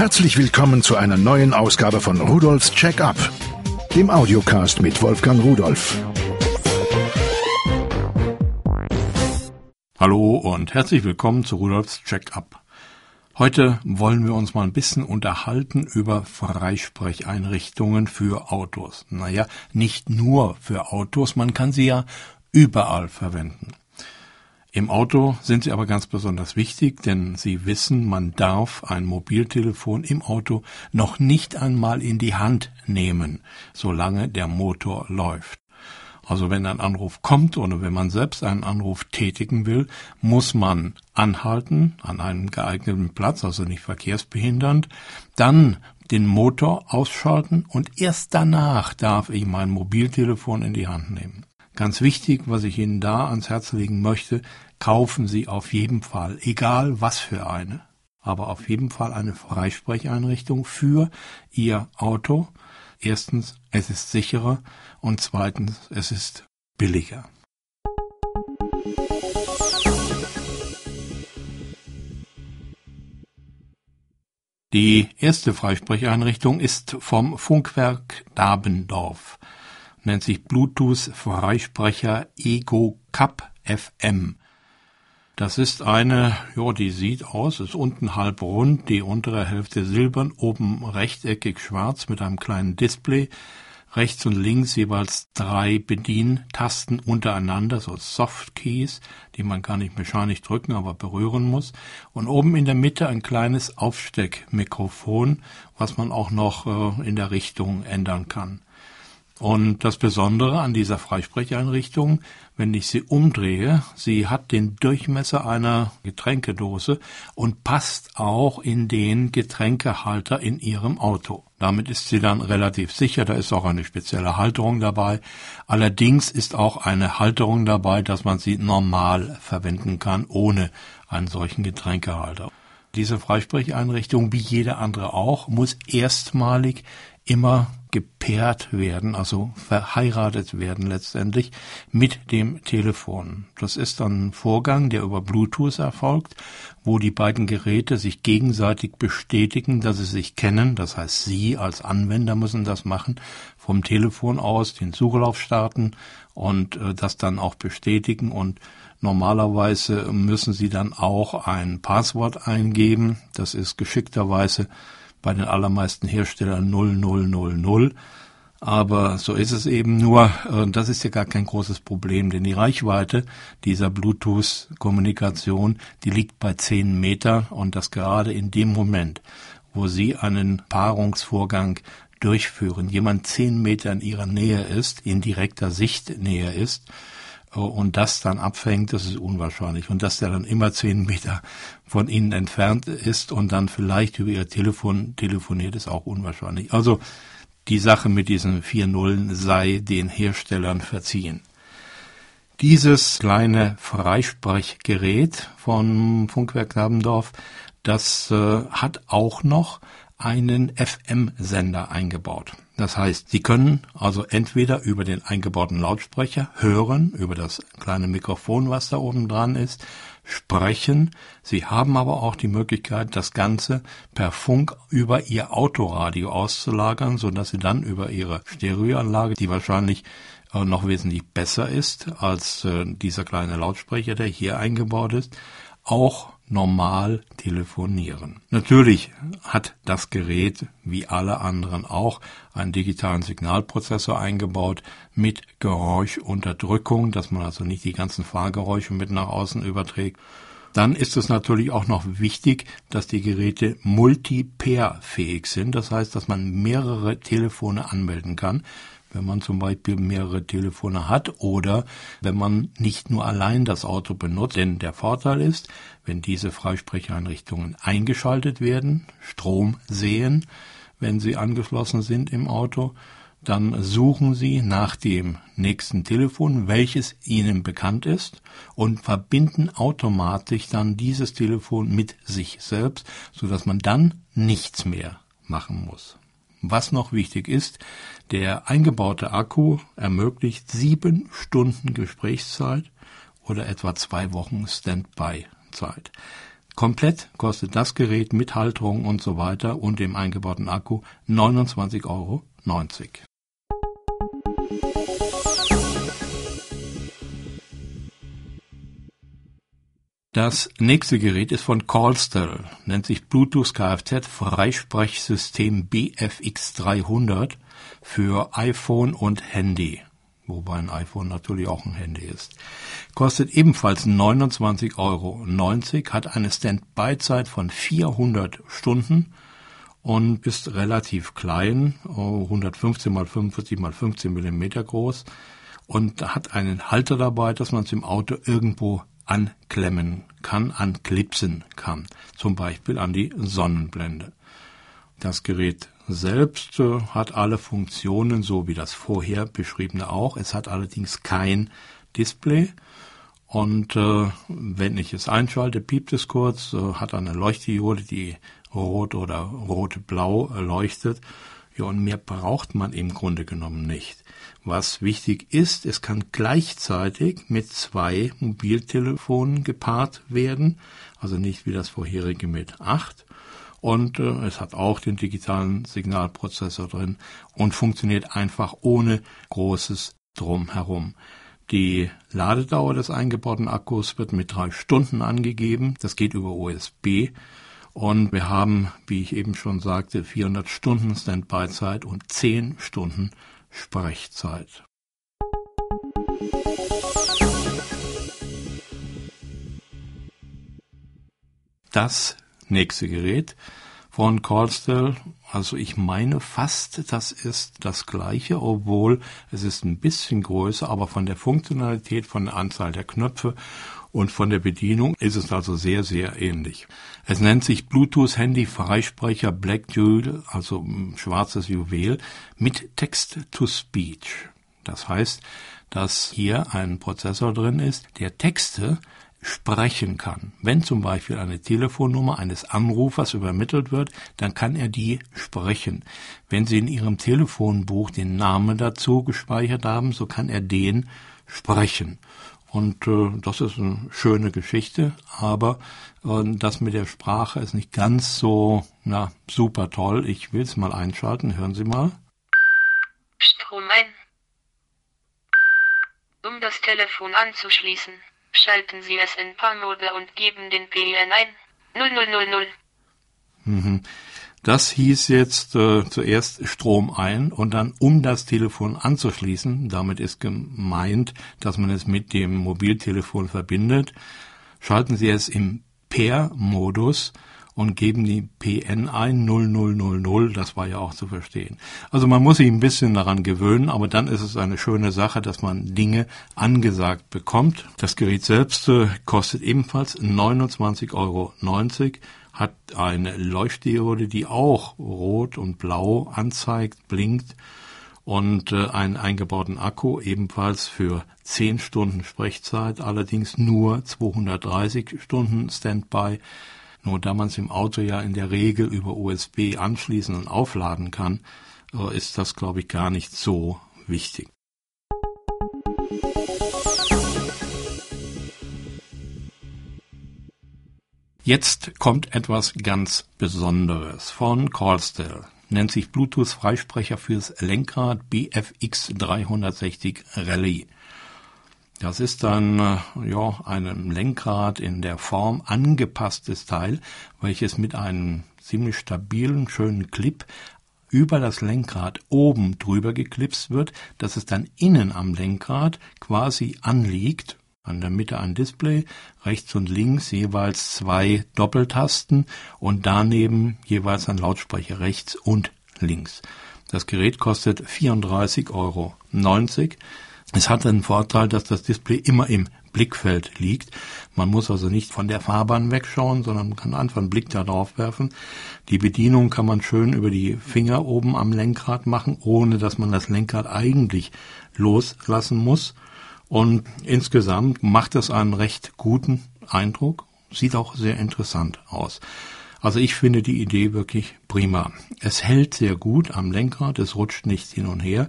Herzlich willkommen zu einer neuen Ausgabe von Rudolfs Check-up, dem Audiocast mit Wolfgang Rudolf. Hallo und herzlich willkommen zu Rudolfs Check-up. Heute wollen wir uns mal ein bisschen unterhalten über Freisprecheinrichtungen für Autos. Naja, nicht nur für Autos, man kann sie ja überall verwenden. Im Auto sind sie aber ganz besonders wichtig, denn Sie wissen, man darf ein Mobiltelefon im Auto noch nicht einmal in die Hand nehmen, solange der Motor läuft. Also wenn ein Anruf kommt oder wenn man selbst einen Anruf tätigen will, muss man anhalten an einem geeigneten Platz, also nicht verkehrsbehindernd, dann den Motor ausschalten und erst danach darf ich mein Mobiltelefon in die Hand nehmen. Ganz wichtig, was ich Ihnen da ans Herz legen möchte, kaufen Sie auf jeden Fall, egal was für eine, aber auf jeden Fall eine Freisprecheinrichtung für Ihr Auto. Erstens, es ist sicherer und zweitens, es ist billiger. Die erste Freisprecheinrichtung ist vom Funkwerk Dabendorf nennt sich Bluetooth Freisprecher Ego Cup FM. Das ist eine, ja, die sieht aus, ist unten halb rund, die untere Hälfte silbern, oben rechteckig schwarz mit einem kleinen Display, rechts und links jeweils drei Bedientasten untereinander, so Softkeys, die man gar nicht mechanisch drücken, aber berühren muss. Und oben in der Mitte ein kleines Aufsteckmikrofon, was man auch noch äh, in der Richtung ändern kann. Und das Besondere an dieser Freisprecheinrichtung, wenn ich sie umdrehe, sie hat den Durchmesser einer Getränkedose und passt auch in den Getränkehalter in Ihrem Auto. Damit ist sie dann relativ sicher, da ist auch eine spezielle Halterung dabei. Allerdings ist auch eine Halterung dabei, dass man sie normal verwenden kann, ohne einen solchen Getränkehalter. Diese Freisprecheinrichtung, wie jede andere auch, muss erstmalig immer gepaart werden, also verheiratet werden letztendlich mit dem Telefon. Das ist dann ein Vorgang, der über Bluetooth erfolgt, wo die beiden Geräte sich gegenseitig bestätigen, dass sie sich kennen. Das heißt, Sie als Anwender müssen das machen, vom Telefon aus den Suchlauf starten und äh, das dann auch bestätigen und Normalerweise müssen Sie dann auch ein Passwort eingeben. Das ist geschickterweise bei den allermeisten Herstellern 0000. Aber so ist es eben nur, und das ist ja gar kein großes Problem, denn die Reichweite dieser Bluetooth-Kommunikation, die liegt bei 10 Meter und das gerade in dem Moment, wo Sie einen Paarungsvorgang durchführen, jemand 10 Meter in Ihrer Nähe ist, in direkter Sichtnähe ist, und das dann abfängt, das ist unwahrscheinlich. Und dass der dann immer zehn Meter von ihnen entfernt ist und dann vielleicht über ihr Telefon telefoniert, ist auch unwahrscheinlich. Also die Sache mit diesen vier Nullen sei den Herstellern verziehen. Dieses kleine Freisprechgerät von Funkwerk Nabendorf, das äh, hat auch noch einen FM-Sender eingebaut. Das heißt, Sie können also entweder über den eingebauten Lautsprecher hören, über das kleine Mikrofon, was da oben dran ist, sprechen. Sie haben aber auch die Möglichkeit, das Ganze per Funk über Ihr Autoradio auszulagern, so dass Sie dann über Ihre Stereoanlage, die wahrscheinlich äh, noch wesentlich besser ist als äh, dieser kleine Lautsprecher, der hier eingebaut ist, auch normal telefonieren. Natürlich hat das Gerät, wie alle anderen auch, einen digitalen Signalprozessor eingebaut mit Geräuschunterdrückung, dass man also nicht die ganzen Fahrgeräusche mit nach außen überträgt. Dann ist es natürlich auch noch wichtig, dass die Geräte multipair-fähig sind. Das heißt, dass man mehrere Telefone anmelden kann wenn man zum Beispiel mehrere Telefone hat oder wenn man nicht nur allein das Auto benutzt. Denn der Vorteil ist, wenn diese Freisprecheinrichtungen eingeschaltet werden, Strom sehen, wenn sie angeschlossen sind im Auto, dann suchen Sie nach dem nächsten Telefon, welches Ihnen bekannt ist, und verbinden automatisch dann dieses Telefon mit sich selbst, so dass man dann nichts mehr machen muss. Was noch wichtig ist, der eingebaute Akku ermöglicht sieben Stunden Gesprächszeit oder etwa zwei Wochen Standby-Zeit. Komplett kostet das Gerät mit Halterung und so weiter und dem eingebauten Akku 29,90 Euro. Das nächste Gerät ist von Callstel, nennt sich Bluetooth Kfz Freisprechsystem BFX300 für iPhone und Handy, wobei ein iPhone natürlich auch ein Handy ist. Kostet ebenfalls 29,90 Euro, hat eine Standby-Zeit von 400 Stunden und ist relativ klein, 115 mal 45 mal 15 Millimeter groß und hat einen Halter dabei, dass man es im Auto irgendwo anklemmen kann, anklipsen kann, zum Beispiel an die Sonnenblende. Das Gerät selbst äh, hat alle Funktionen, so wie das vorher beschriebene auch. Es hat allerdings kein Display. Und äh, wenn ich es einschalte, piept es kurz, äh, hat eine Leuchtdiode, die rot oder rot-blau leuchtet. Ja, und mehr braucht man im Grunde genommen nicht. Was wichtig ist, es kann gleichzeitig mit zwei Mobiltelefonen gepaart werden, also nicht wie das vorherige mit acht. Und äh, es hat auch den digitalen Signalprozessor drin und funktioniert einfach ohne großes Drumherum. Die Ladedauer des eingebauten Akkus wird mit drei Stunden angegeben. Das geht über USB. Und wir haben, wie ich eben schon sagte, 400 Stunden Standby-Zeit und 10 Stunden Sprechzeit. Das nächste Gerät von Callstell, also ich meine fast, das ist das gleiche, obwohl es ist ein bisschen größer, aber von der Funktionalität, von der Anzahl der Knöpfe und von der Bedienung ist es also sehr, sehr ähnlich. Es nennt sich Bluetooth Handy Freisprecher Black Jewel, also schwarzes Juwel, mit Text-to-Speech. Das heißt, dass hier ein Prozessor drin ist, der Texte sprechen kann. Wenn zum Beispiel eine Telefonnummer eines Anrufers übermittelt wird, dann kann er die sprechen. Wenn Sie in Ihrem Telefonbuch den Namen dazu gespeichert haben, so kann er den sprechen. Und äh, das ist eine schöne Geschichte, aber äh, das mit der Sprache ist nicht ganz so na, super toll. Ich will es mal einschalten. Hören Sie mal. Strom ein. Um das Telefon anzuschließen, schalten Sie es in Paar-Mode und geben den PIN ein. 0000. Mhm. Das hieß jetzt äh, zuerst Strom ein und dann um das Telefon anzuschließen. Damit ist gemeint, dass man es mit dem Mobiltelefon verbindet. Schalten Sie es im Pair-Modus und geben die PN ein 0000, das war ja auch zu verstehen. Also man muss sich ein bisschen daran gewöhnen, aber dann ist es eine schöne Sache, dass man Dinge angesagt bekommt. Das Gerät selbst äh, kostet ebenfalls 29,90 Euro hat eine Leuchtdiode, die auch rot und blau anzeigt, blinkt und äh, einen eingebauten Akku ebenfalls für 10 Stunden Sprechzeit, allerdings nur 230 Stunden Standby. Nur da man es im Auto ja in der Regel über USB anschließen und aufladen kann, äh, ist das, glaube ich, gar nicht so wichtig. Jetzt kommt etwas ganz Besonderes von Callstell. Nennt sich Bluetooth-Freisprecher fürs Lenkrad BFX 360 Rally. Das ist dann äh, ja einem Lenkrad in der Form angepasstes Teil, welches mit einem ziemlich stabilen, schönen Clip über das Lenkrad oben drüber geklipst wird, dass es dann innen am Lenkrad quasi anliegt an der Mitte ein Display, rechts und links jeweils zwei Doppeltasten und daneben jeweils ein Lautsprecher rechts und links. Das Gerät kostet 34,90 Euro. Es hat den Vorteil, dass das Display immer im Blickfeld liegt. Man muss also nicht von der Fahrbahn wegschauen, sondern man kann einfach einen Blick da drauf werfen. Die Bedienung kann man schön über die Finger oben am Lenkrad machen, ohne dass man das Lenkrad eigentlich loslassen muss. Und insgesamt macht es einen recht guten Eindruck, sieht auch sehr interessant aus. Also ich finde die Idee wirklich prima. Es hält sehr gut am Lenkrad, es rutscht nicht hin und her.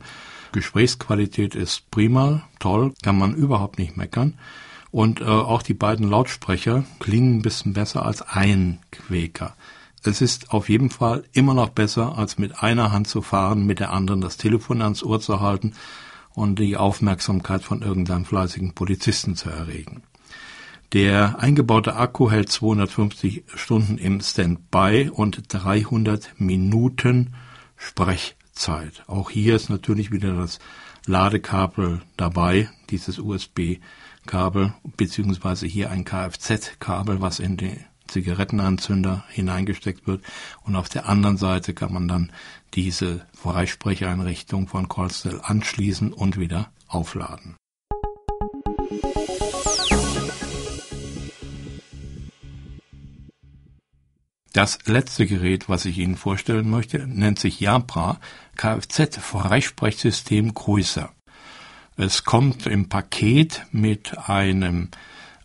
Gesprächsqualität ist prima, toll, kann man überhaupt nicht meckern. Und äh, auch die beiden Lautsprecher klingen ein bisschen besser als ein Quäker. Es ist auf jeden Fall immer noch besser, als mit einer Hand zu fahren, mit der anderen das Telefon ans Ohr zu halten und die Aufmerksamkeit von irgendeinem fleißigen Polizisten zu erregen. Der eingebaute Akku hält 250 Stunden im Standby und 300 Minuten Sprechzeit. Auch hier ist natürlich wieder das Ladekabel dabei, dieses USB-Kabel, beziehungsweise hier ein Kfz-Kabel, was in den Zigarettenanzünder hineingesteckt wird. Und auf der anderen Seite kann man dann diese Freisprecheinrichtung von Colstel anschließen und wieder aufladen. Das letzte Gerät, was ich Ihnen vorstellen möchte, nennt sich Japra Kfz-Freisprechsystem größer. Es kommt im Paket mit einem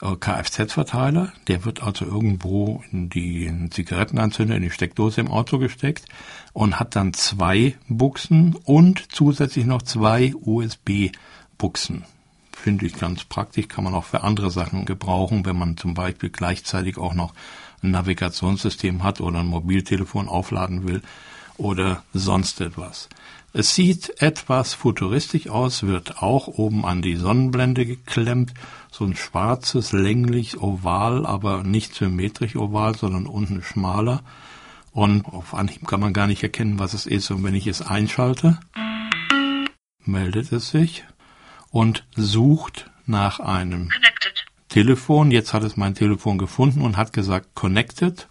äh, Kfz-Verteiler, der wird also irgendwo in die Zigarettenanzünder, in die Steckdose im Auto gesteckt und hat dann zwei Buchsen und zusätzlich noch zwei USB-Buchsen. Finde ich ganz praktisch, kann man auch für andere Sachen gebrauchen, wenn man zum Beispiel gleichzeitig auch noch ein Navigationssystem hat oder ein Mobiltelefon aufladen will oder sonst etwas. Es sieht etwas futuristisch aus, wird auch oben an die Sonnenblende geklemmt. So ein schwarzes, länglich oval, aber nicht symmetrisch oval, sondern unten schmaler. Und auf Anhieb kann man gar nicht erkennen, was es ist. Und wenn ich es einschalte, meldet es sich und sucht nach einem Telefon. Jetzt hat es mein Telefon gefunden und hat gesagt Connected.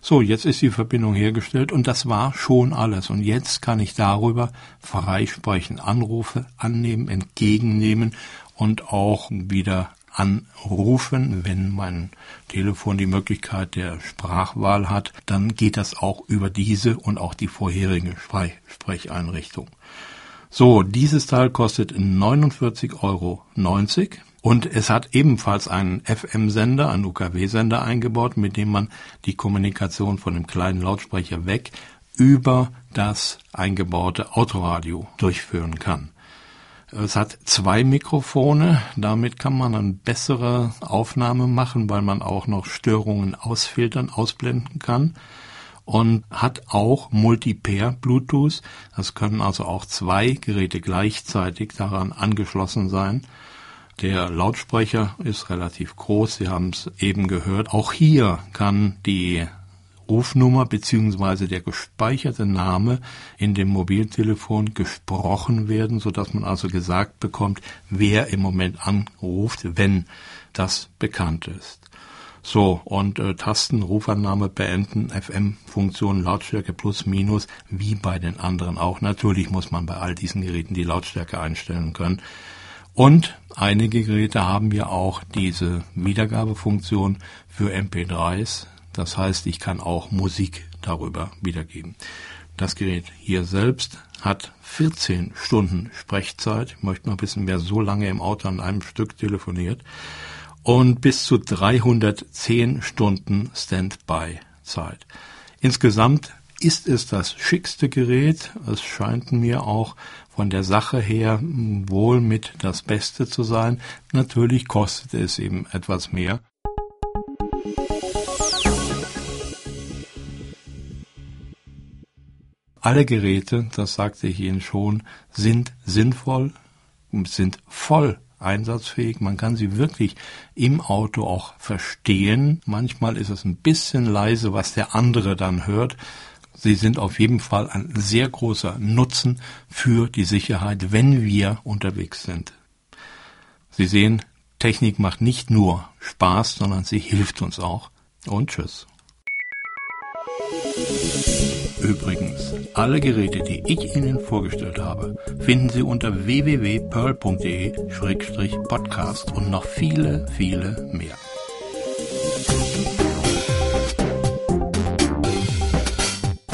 So, jetzt ist die Verbindung hergestellt und das war schon alles. Und jetzt kann ich darüber freisprechen, Anrufe annehmen, entgegennehmen und auch wieder anrufen, wenn mein Telefon die Möglichkeit der Sprachwahl hat, dann geht das auch über diese und auch die vorherige Freisprecheinrichtung. So, dieses Teil kostet 49,90 Euro. Und es hat ebenfalls einen FM-Sender, einen UKW-Sender eingebaut, mit dem man die Kommunikation von dem kleinen Lautsprecher weg über das eingebaute Autoradio durchführen kann. Es hat zwei Mikrofone, damit kann man eine bessere Aufnahme machen, weil man auch noch Störungen ausfiltern, ausblenden kann und hat auch Multipair Bluetooth. Das können also auch zwei Geräte gleichzeitig daran angeschlossen sein. Der Lautsprecher ist relativ groß, Sie haben es eben gehört. Auch hier kann die Rufnummer beziehungsweise der gespeicherte Name in dem Mobiltelefon gesprochen werden, so dass man also gesagt bekommt, wer im Moment anruft, wenn das bekannt ist. So, und äh, Tasten, Rufannahme beenden, FM-Funktion, Lautstärke plus, minus, wie bei den anderen auch. Natürlich muss man bei all diesen Geräten die Lautstärke einstellen können. Und einige Geräte haben ja auch diese Wiedergabefunktion für MP3s. Das heißt, ich kann auch Musik darüber wiedergeben. Das Gerät hier selbst hat 14 Stunden Sprechzeit. Ich möchte mal wissen, wer so lange im Auto an einem Stück telefoniert. Und bis zu 310 Stunden Standby-Zeit. Insgesamt ist es das schickste Gerät. Es scheint mir auch von der Sache her wohl mit das Beste zu sein. Natürlich kostet es eben etwas mehr. Alle Geräte, das sagte ich Ihnen schon, sind sinnvoll, sind voll einsatzfähig. Man kann sie wirklich im Auto auch verstehen. Manchmal ist es ein bisschen leise, was der andere dann hört. Sie sind auf jeden Fall ein sehr großer Nutzen für die Sicherheit, wenn wir unterwegs sind. Sie sehen, Technik macht nicht nur Spaß, sondern sie hilft uns auch. Und tschüss. Übrigens, alle Geräte, die ich Ihnen vorgestellt habe, finden Sie unter www.pearl.de-podcast und noch viele, viele mehr.